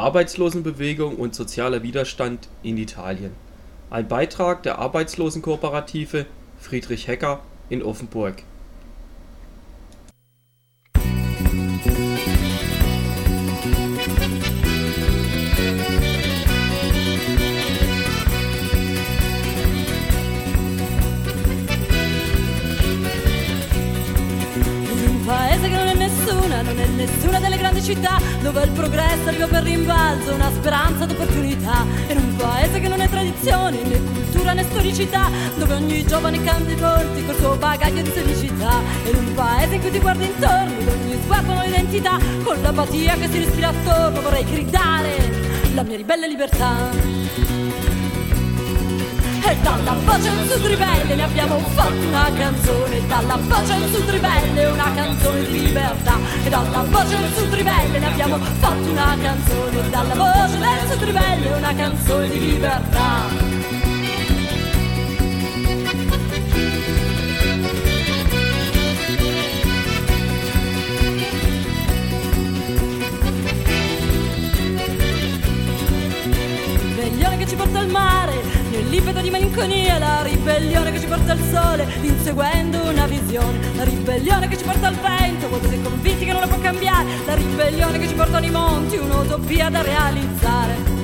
Arbeitslosenbewegung und sozialer Widerstand in Italien. Ein Beitrag der Arbeitslosenkooperative Friedrich Hecker in Offenburg rinvalzo, una speranza d'opportunità. In un paese che non è tradizione, né cultura né storicità, dove ogni giovane cambia i volti col suo bagaglio di felicità. In un paese in cui ti guardi intorno, dove ogni sguardo ha un'identità, con l'apatia che si respira attorno vorrei gridare la mia ribelle libertà. E dalla voce al sud ribelle ne abbiamo fatto una canzone. Dalla voce al sud ribelle una canzone di libertà. E dalla voce al sud ribelle ne abbiamo fatto una canzone. Dalla voce del sud ribelle una canzone di libertà l'impeto di malinconia, la ribellione che ci porta al sole, inseguendo una visione, la ribellione che ci porta al vento, si è convinti che non la può cambiare, la ribellione che ci porta ai monti, un'utopia da realizzare.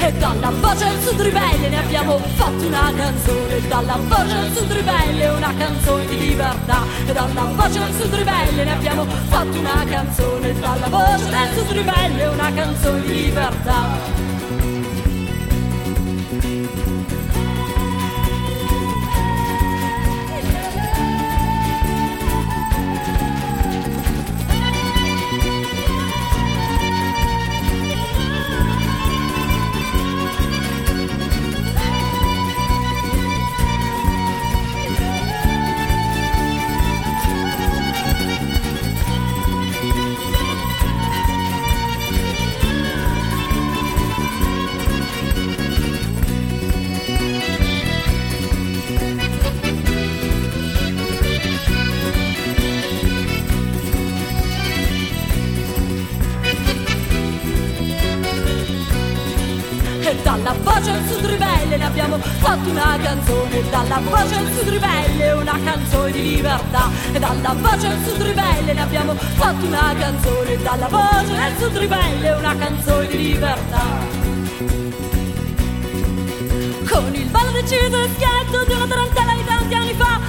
E dalla voce al sud ribelle ne abbiamo fatto una canzone. Dalla voce al sud ribelle una canzone di libertà. E dalla voce al sud ribelle ne abbiamo fatto una canzone. Dalla voce del sud ribelle una canzone di libertà fatto una canzone dalla voce al sud ribelle, una canzone di libertà. E dalla voce al sud ribelle ne abbiamo fatto una canzone, dalla voce al sud ribelle, una canzone di libertà. Con il ballo deciso e schietto di una tarantella di tanti anni fa,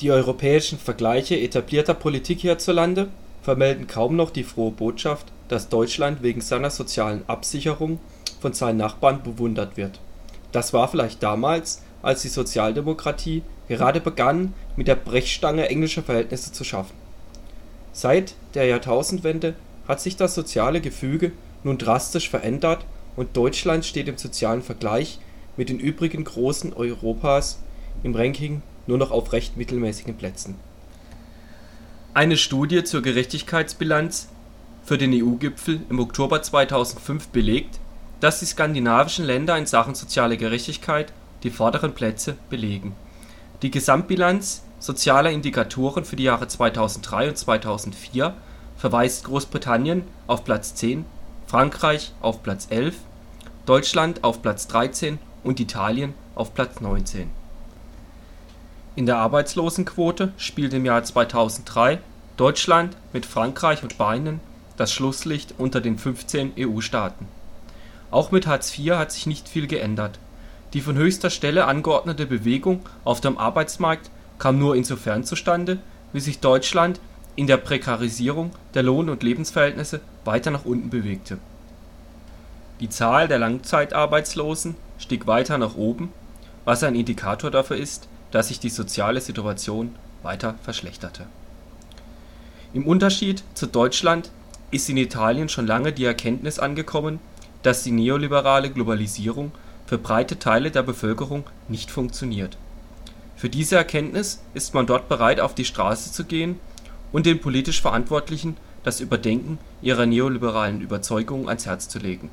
Die europäischen Vergleiche etablierter Politik hierzulande vermelden kaum noch die frohe Botschaft, dass Deutschland wegen seiner sozialen Absicherung von seinen Nachbarn bewundert wird. Das war vielleicht damals, als die Sozialdemokratie gerade begann, mit der Brechstange englische Verhältnisse zu schaffen. Seit der Jahrtausendwende hat sich das soziale Gefüge nun drastisch verändert und Deutschland steht im sozialen Vergleich mit den übrigen Großen Europas im Ranking nur noch auf recht mittelmäßigen Plätzen. Eine Studie zur Gerechtigkeitsbilanz für den EU-Gipfel im Oktober 2005 belegt, dass die skandinavischen Länder in Sachen soziale Gerechtigkeit die vorderen Plätze belegen. Die Gesamtbilanz sozialer Indikatoren für die Jahre 2003 und 2004 verweist Großbritannien auf Platz 10, Frankreich auf Platz 11, Deutschland auf Platz 13 und Italien auf Platz 19 in der Arbeitslosenquote spielt im Jahr 2003 Deutschland mit Frankreich und Spanien das Schlusslicht unter den 15 EU-Staaten. Auch mit Hartz IV hat sich nicht viel geändert. Die von höchster Stelle angeordnete Bewegung auf dem Arbeitsmarkt kam nur insofern zustande, wie sich Deutschland in der Prekarisierung der Lohn und Lebensverhältnisse weiter nach unten bewegte. Die Zahl der Langzeitarbeitslosen stieg weiter nach oben, was ein Indikator dafür ist dass sich die soziale Situation weiter verschlechterte. Im Unterschied zu Deutschland ist in Italien schon lange die Erkenntnis angekommen, dass die neoliberale Globalisierung für breite Teile der Bevölkerung nicht funktioniert. Für diese Erkenntnis ist man dort bereit, auf die Straße zu gehen und den politisch Verantwortlichen das Überdenken ihrer neoliberalen Überzeugungen ans Herz zu legen.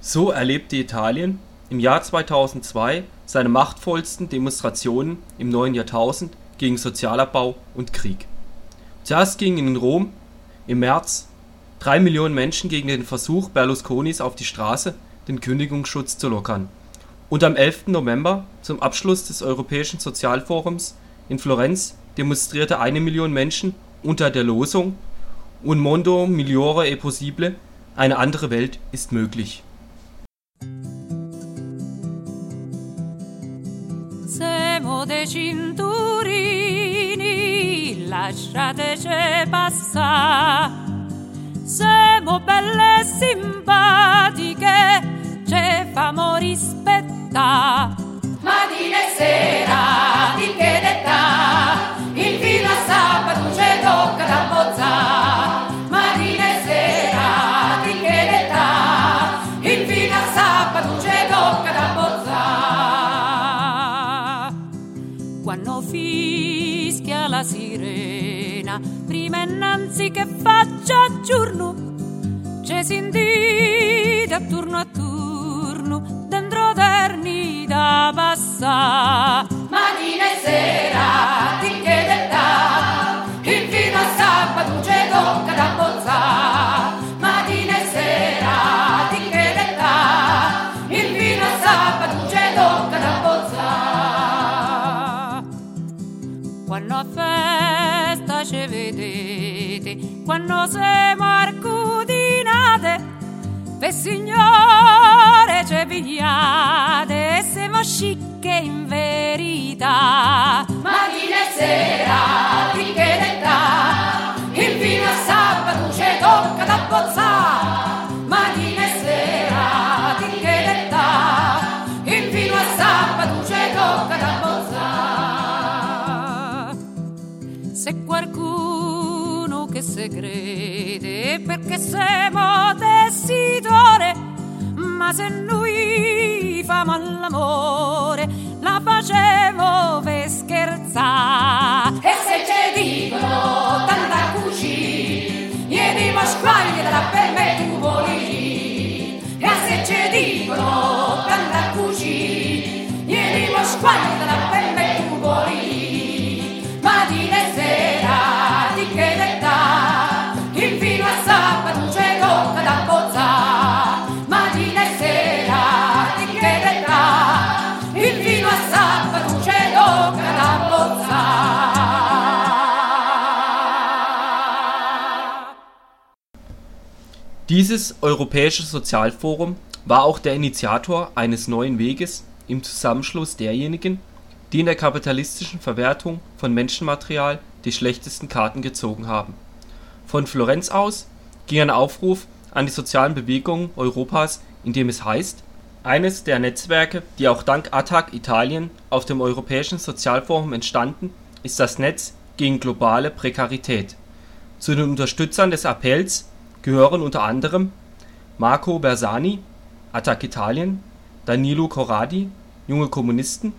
So erlebte Italien im Jahr 2002 seine machtvollsten Demonstrationen im neuen Jahrtausend gegen Sozialabbau und Krieg. Zuerst gingen in Rom im März drei Millionen Menschen gegen den Versuch Berlusconis auf die Straße, den Kündigungsschutz zu lockern, und am 11. November, zum Abschluss des Europäischen Sozialforums in Florenz, demonstrierte eine Million Menschen unter der Losung Un mondo migliore è possibile (Eine andere Welt ist möglich). Siamo dei cinturini, lasciateci passare. Siamo belle e simpatiche, ci famo rispettare. Innanzi che faccia giorno, ci si indite a turno a turno, dentro terni da passare. Mattina e sera, di che detta, il fino a sabato ci tocca da bozzare. Mattina e sera, di che detta, il fino a sabato ci tocca da bozzare. Quando a festa ci vedete, quando siamo arcudinate, per signore ci pigliate e siamo scicche in verità. Mattina e sera, di che detta, il fino a sabato ci tocca da bozzare. Mattina e sera, di che detta, il fino a sabato ci tocca da bozzare. Se qualcuno che se perché siamo tessitore, ma se noi famo all'amore, la facevo per scherzare. E se ci dicono tanta cuci, ieri ma squagliela per me Dieses Europäische Sozialforum war auch der Initiator eines neuen Weges im Zusammenschluss derjenigen, die in der kapitalistischen Verwertung von Menschenmaterial die schlechtesten Karten gezogen haben. Von Florenz aus ging ein Aufruf an die sozialen Bewegungen Europas, in dem es heißt: Eines der Netzwerke, die auch dank Attac Italien auf dem Europäischen Sozialforum entstanden, ist das Netz gegen globale Prekarität. Zu den Unterstützern des Appells gehören unter anderem Marco Bersani (Attac Italien), Danilo Corradi (Junge Kommunisten),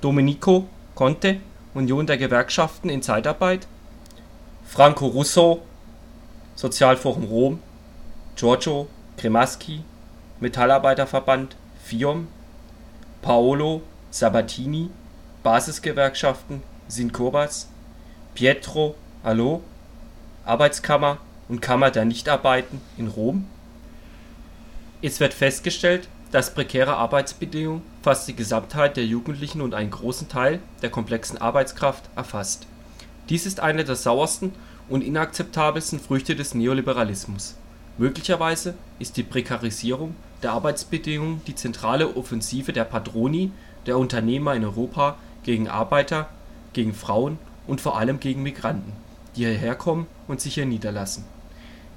Domenico Conte (Union der Gewerkschaften in Zeitarbeit), Franco Russo (Sozialforum Rom), Giorgio Cremaschi (Metallarbeiterverband FIOM), Paolo Sabatini (Basisgewerkschaften Sincobas), Pietro Allo (Arbeitskammer und Kammer der Nichtarbeiten in Rom). Es wird festgestellt, dass prekäre Arbeitsbedingungen fast die Gesamtheit der Jugendlichen und einen großen Teil der komplexen Arbeitskraft erfasst. Dies ist eine der sauersten und inakzeptabelsten Früchte des Neoliberalismus. Möglicherweise ist die Prekarisierung der Arbeitsbedingungen die zentrale Offensive der Padroni, der Unternehmer in Europa gegen Arbeiter, gegen Frauen und vor allem gegen Migranten, die hierher kommen und sich hier niederlassen.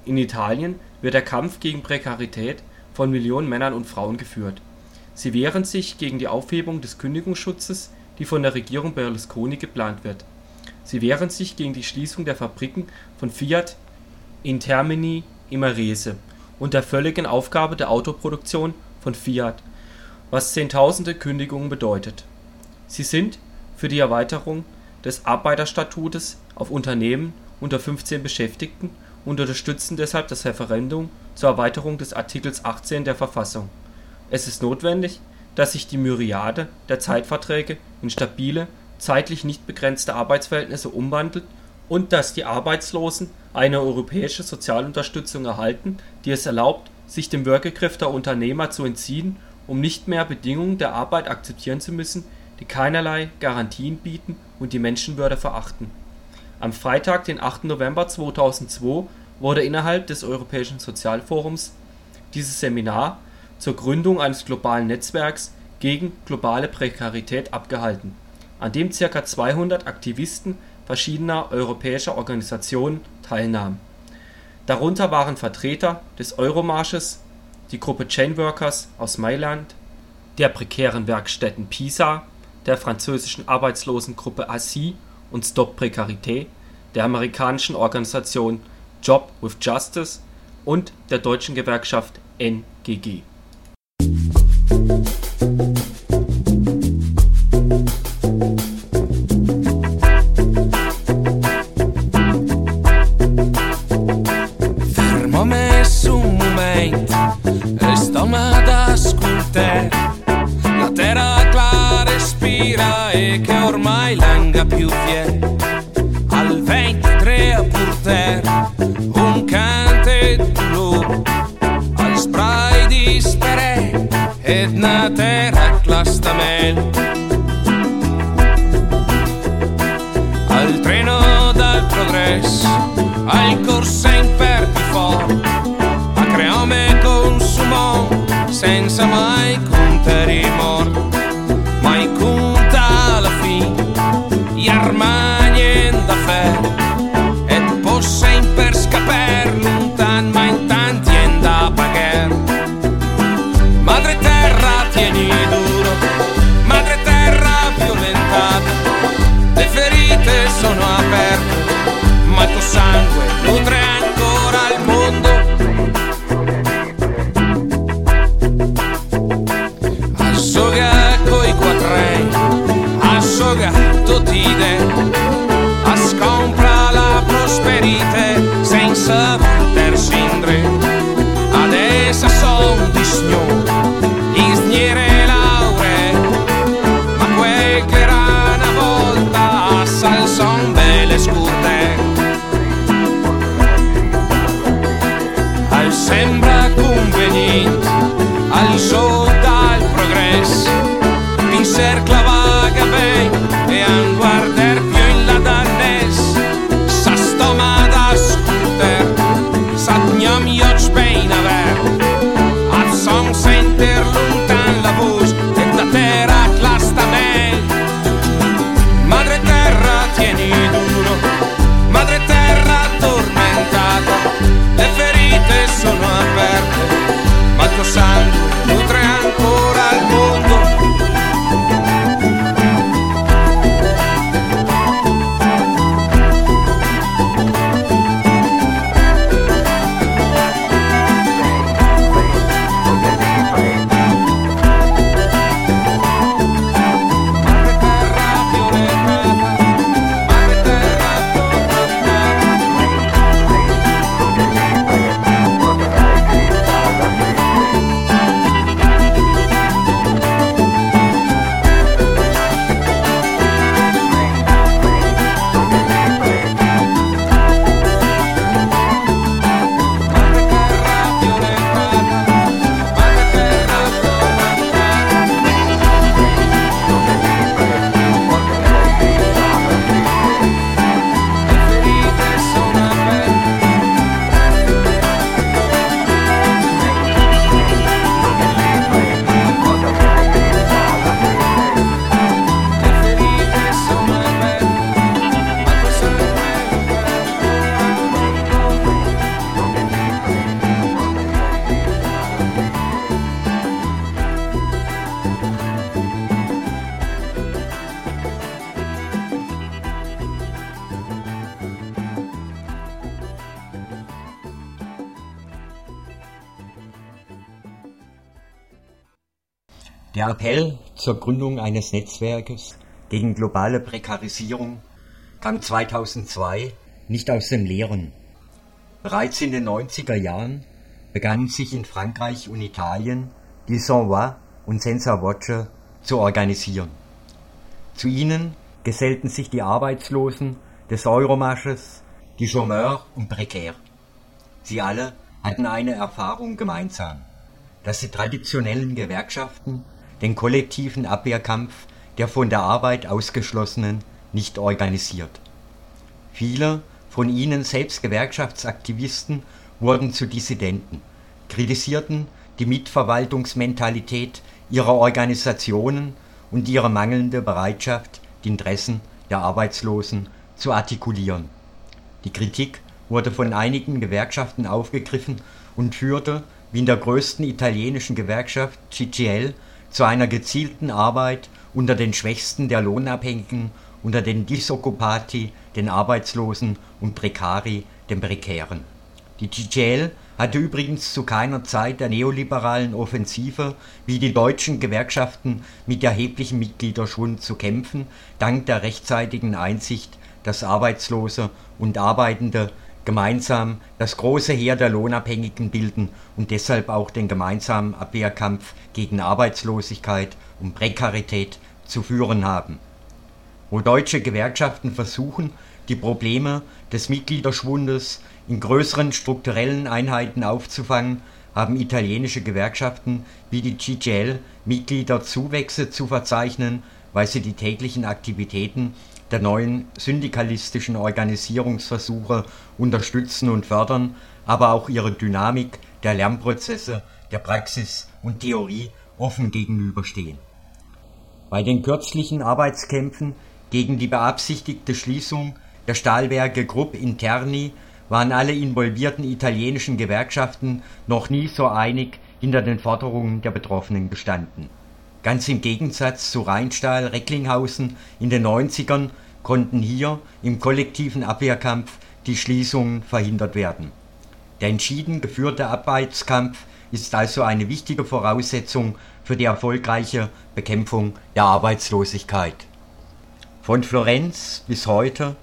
In Italien wird der Kampf gegen Prekarität von Millionen Männern und Frauen geführt. Sie wehren sich gegen die Aufhebung des Kündigungsschutzes, die von der Regierung Berlusconi geplant wird. Sie wehren sich gegen die Schließung der Fabriken von Fiat in Termini Imerese und der völligen Aufgabe der Autoproduktion von Fiat, was Zehntausende Kündigungen bedeutet. Sie sind für die Erweiterung des Arbeiterstatutes auf Unternehmen unter 15 Beschäftigten und unterstützen deshalb das Referendum zur Erweiterung des Artikels 18 der Verfassung. Es ist notwendig, dass sich die Myriade der Zeitverträge in stabile, zeitlich nicht begrenzte Arbeitsverhältnisse umwandelt und dass die Arbeitslosen eine europäische Sozialunterstützung erhalten, die es erlaubt, sich dem Würgegriff der Unternehmer zu entziehen, um nicht mehr Bedingungen der Arbeit akzeptieren zu müssen, die keinerlei Garantien bieten und die Menschenwürde verachten. Am Freitag, den 8. November 2002 wurde innerhalb des Europäischen Sozialforums dieses Seminar zur Gründung eines globalen Netzwerks gegen globale Prekarität abgehalten, an dem ca. 200 Aktivisten verschiedener europäischer Organisationen teilnahmen. Darunter waren Vertreter des Euromarsches, die Gruppe Chainworkers aus Mailand, der prekären Werkstätten Pisa, der französischen Arbeitslosengruppe ASSI und Stop Précarité, der amerikanischen Organisation Job with Justice und der deutschen Gewerkschaft NGG ser claro. Der Appell zur Gründung eines Netzwerkes gegen globale Prekarisierung kam 2002 nicht aus dem Leeren. Bereits in den 90er Jahren begannen sich in Frankreich und Italien die Sans-Voix und Senza Voce zu organisieren. Zu ihnen gesellten sich die Arbeitslosen des Euromarsches, die Chômeurs und Precaire. Sie alle hatten eine Erfahrung gemeinsam, dass die traditionellen Gewerkschaften den kollektiven Abwehrkampf der von der Arbeit Ausgeschlossenen nicht organisiert. Viele von ihnen selbst Gewerkschaftsaktivisten wurden zu Dissidenten, kritisierten die Mitverwaltungsmentalität ihrer Organisationen und ihre mangelnde Bereitschaft, die Interessen der Arbeitslosen zu artikulieren. Die Kritik wurde von einigen Gewerkschaften aufgegriffen und führte, wie in der größten italienischen Gewerkschaft CGL, zu einer gezielten Arbeit unter den Schwächsten der Lohnabhängigen, unter den Disoccupati, den Arbeitslosen und Precari, den Prekären. Die CGL hatte übrigens zu keiner Zeit der neoliberalen Offensive wie die deutschen Gewerkschaften mit erheblichem Mitgliederschwund zu kämpfen, dank der rechtzeitigen Einsicht, dass Arbeitslose und Arbeitende gemeinsam das große Heer der Lohnabhängigen bilden und deshalb auch den gemeinsamen Abwehrkampf gegen Arbeitslosigkeit und Prekarität zu führen haben. Wo deutsche Gewerkschaften versuchen, die Probleme des Mitgliederschwundes in größeren strukturellen Einheiten aufzufangen, haben italienische Gewerkschaften wie die CGL Mitgliederzuwächse zu verzeichnen, weil sie die täglichen Aktivitäten der neuen syndikalistischen Organisierungsversuche unterstützen und fördern, aber auch ihre Dynamik der Lernprozesse, der Praxis und Theorie offen gegenüberstehen. Bei den kürzlichen Arbeitskämpfen gegen die beabsichtigte Schließung der Stahlwerke Grupp Interni waren alle involvierten italienischen Gewerkschaften noch nie so einig hinter den Forderungen der Betroffenen gestanden. Ganz im Gegensatz zu Rheinstahl Recklinghausen in den 90ern konnten hier im kollektiven Abwehrkampf die Schließungen verhindert werden. Der entschieden geführte Arbeitskampf ist also eine wichtige Voraussetzung für die erfolgreiche Bekämpfung der Arbeitslosigkeit. Von Florenz bis heute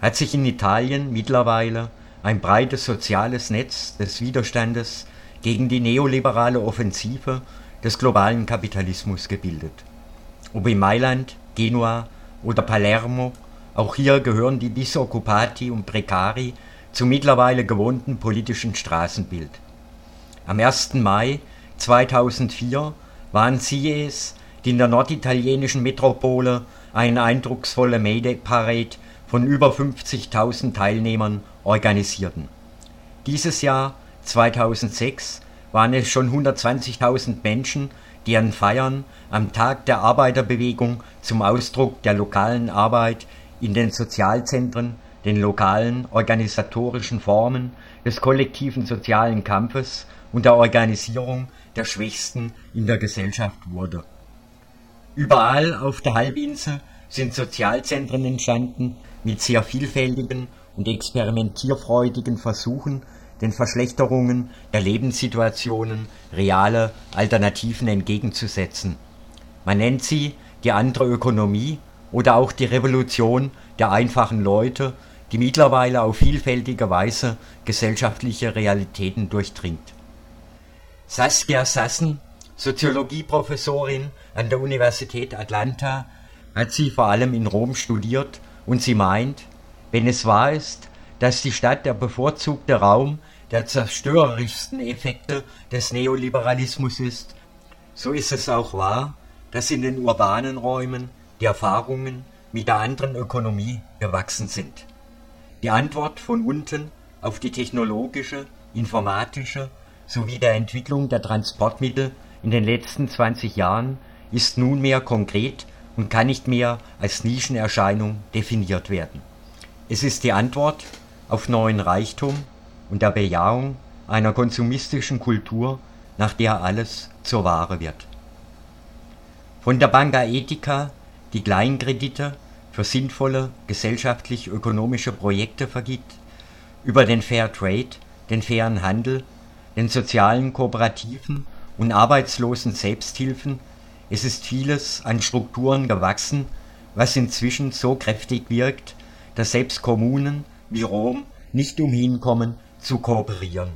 hat sich in Italien mittlerweile ein breites soziales Netz des Widerstandes gegen die neoliberale Offensive des globalen Kapitalismus gebildet. Ob in Mailand, Genua oder Palermo, auch hier gehören die Disoccupati und Precari zum mittlerweile gewohnten politischen Straßenbild. Am 1. Mai 2004 waren sie es, die in der norditalienischen Metropole eine eindrucksvolle Mayday-Parade von über 50.000 Teilnehmern organisierten. Dieses Jahr 2006 waren es schon 120.000 Menschen, die an Feiern am Tag der Arbeiterbewegung zum Ausdruck der lokalen Arbeit in den Sozialzentren, den lokalen organisatorischen Formen des kollektiven sozialen Kampfes und der Organisierung der Schwächsten in der Gesellschaft wurde. Überall auf der Halbinsel sind Sozialzentren entstanden mit sehr vielfältigen und experimentierfreudigen Versuchen, den Verschlechterungen der Lebenssituationen reale Alternativen entgegenzusetzen. Man nennt sie die andere Ökonomie oder auch die Revolution der einfachen Leute, die mittlerweile auf vielfältige Weise gesellschaftliche Realitäten durchdringt. Saskia Sassen, Soziologieprofessorin an der Universität Atlanta, hat sie vor allem in Rom studiert und sie meint, wenn es wahr ist, dass die Stadt der bevorzugte Raum der zerstörerischsten Effekte des Neoliberalismus ist, so ist es auch wahr, dass in den urbanen Räumen die Erfahrungen mit der anderen Ökonomie gewachsen sind. Die Antwort von unten auf die technologische, informatische sowie der Entwicklung der Transportmittel in den letzten 20 Jahren ist nunmehr konkret und kann nicht mehr als Nischenerscheinung definiert werden. Es ist die Antwort auf neuen Reichtum und der Bejahung einer konsumistischen Kultur, nach der alles zur Ware wird. Von der Banca Etica, die Kleinkredite für sinnvolle gesellschaftlich-ökonomische Projekte vergibt, über den Fair Trade, den fairen Handel, den sozialen Kooperativen und arbeitslosen Selbsthilfen, es ist vieles an Strukturen gewachsen, was inzwischen so kräftig wirkt, dass selbst Kommunen wie Rom nicht umhin kommen zu kooperieren.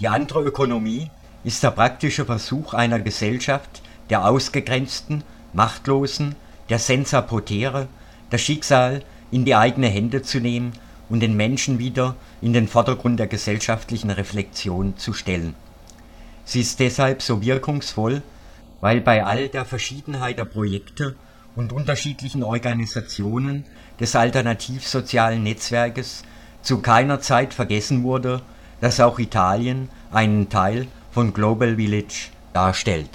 Die andere Ökonomie ist der praktische Versuch einer Gesellschaft der Ausgegrenzten, Machtlosen, der Senza Potere, das Schicksal in die eigene Hände zu nehmen und den Menschen wieder in den Vordergrund der gesellschaftlichen Reflexion zu stellen. Sie ist deshalb so wirkungsvoll, weil bei all der Verschiedenheit der Projekte und unterschiedlichen Organisationen des alternativsozialen Netzwerkes zu keiner Zeit vergessen wurde, dass auch Italien einen Teil von Global Village darstellt.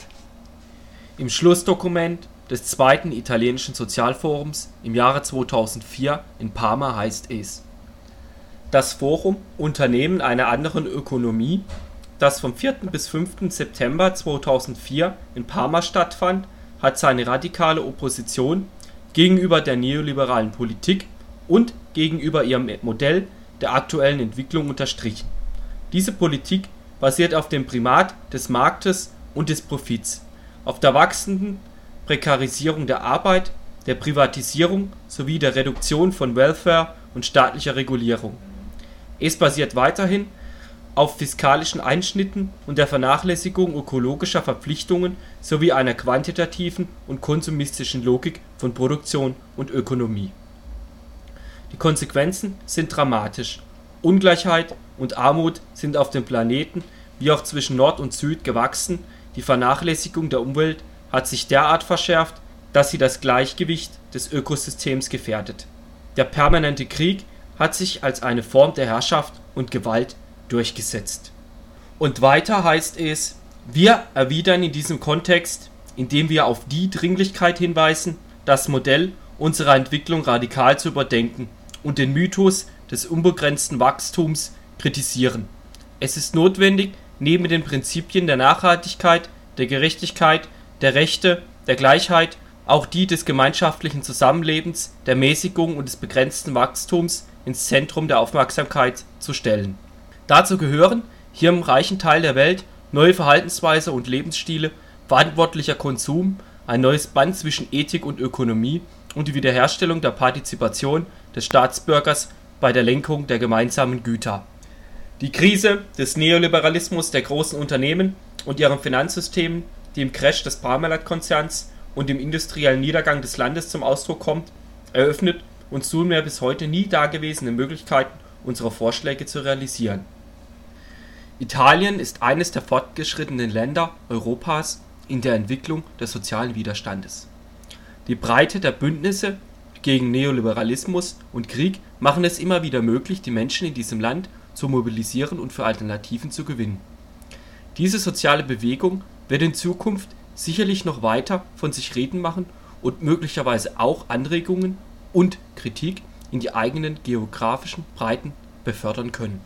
Im Schlussdokument des zweiten italienischen Sozialforums im Jahre 2004 in Parma heißt es: Das Forum Unternehmen einer anderen Ökonomie, das vom 4. bis 5. September 2004 in Parma stattfand, hat seine radikale Opposition gegenüber der neoliberalen Politik und gegenüber ihrem Modell der aktuellen Entwicklung unterstrichen. Diese Politik basiert auf dem Primat des Marktes und des Profits, auf der wachsenden Prekarisierung der Arbeit, der Privatisierung sowie der Reduktion von Welfare und staatlicher Regulierung. Es basiert weiterhin auf fiskalischen Einschnitten und der Vernachlässigung ökologischer Verpflichtungen sowie einer quantitativen und konsumistischen Logik von Produktion und Ökonomie. Die Konsequenzen sind dramatisch: Ungleichheit und Armut sind auf dem Planeten wie auch zwischen Nord und Süd gewachsen, die Vernachlässigung der Umwelt hat sich derart verschärft, dass sie das Gleichgewicht des Ökosystems gefährdet. Der permanente Krieg hat sich als eine Form der Herrschaft und Gewalt durchgesetzt. Und weiter heißt es, wir erwidern in diesem Kontext, indem wir auf die Dringlichkeit hinweisen, das Modell unserer Entwicklung radikal zu überdenken und den Mythos des unbegrenzten Wachstums kritisieren. Es ist notwendig, neben den Prinzipien der Nachhaltigkeit, der Gerechtigkeit, der Rechte, der Gleichheit auch die des gemeinschaftlichen Zusammenlebens, der Mäßigung und des begrenzten Wachstums ins Zentrum der Aufmerksamkeit zu stellen. Dazu gehören, hier im reichen Teil der Welt, neue Verhaltensweise und Lebensstile, verantwortlicher Konsum, ein neues Band zwischen Ethik und Ökonomie und die Wiederherstellung der Partizipation des Staatsbürgers bei der Lenkung der gemeinsamen Güter. Die Krise des Neoliberalismus der großen Unternehmen und ihren Finanzsystemen, die im Crash des Parmalat-Konzerns und im industriellen Niedergang des Landes zum Ausdruck kommt, eröffnet uns nunmehr bis heute nie dagewesene Möglichkeiten, unsere Vorschläge zu realisieren. Italien ist eines der fortgeschrittenen Länder Europas in der Entwicklung des sozialen Widerstandes. Die Breite der Bündnisse gegen Neoliberalismus und Krieg machen es immer wieder möglich, die Menschen in diesem Land zu mobilisieren und für Alternativen zu gewinnen. Diese soziale Bewegung wird in Zukunft sicherlich noch weiter von sich reden machen und möglicherweise auch Anregungen und Kritik in die eigenen geografischen Breiten befördern können.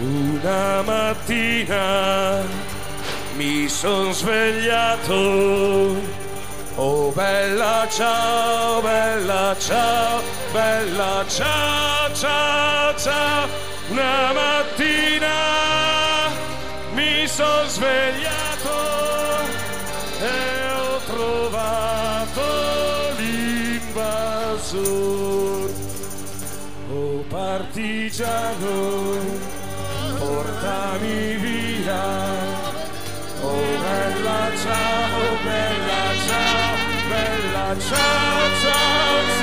Una mattina mi son svegliato. Oh bella ciao, bella ciao, bella ciao, ciao, ciao. Una mattina mi son svegliato e ho trovato l'invasor. Oh partigiano, portami via. Oh bella ciao, bella ciao, cha cha cha.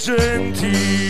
身体。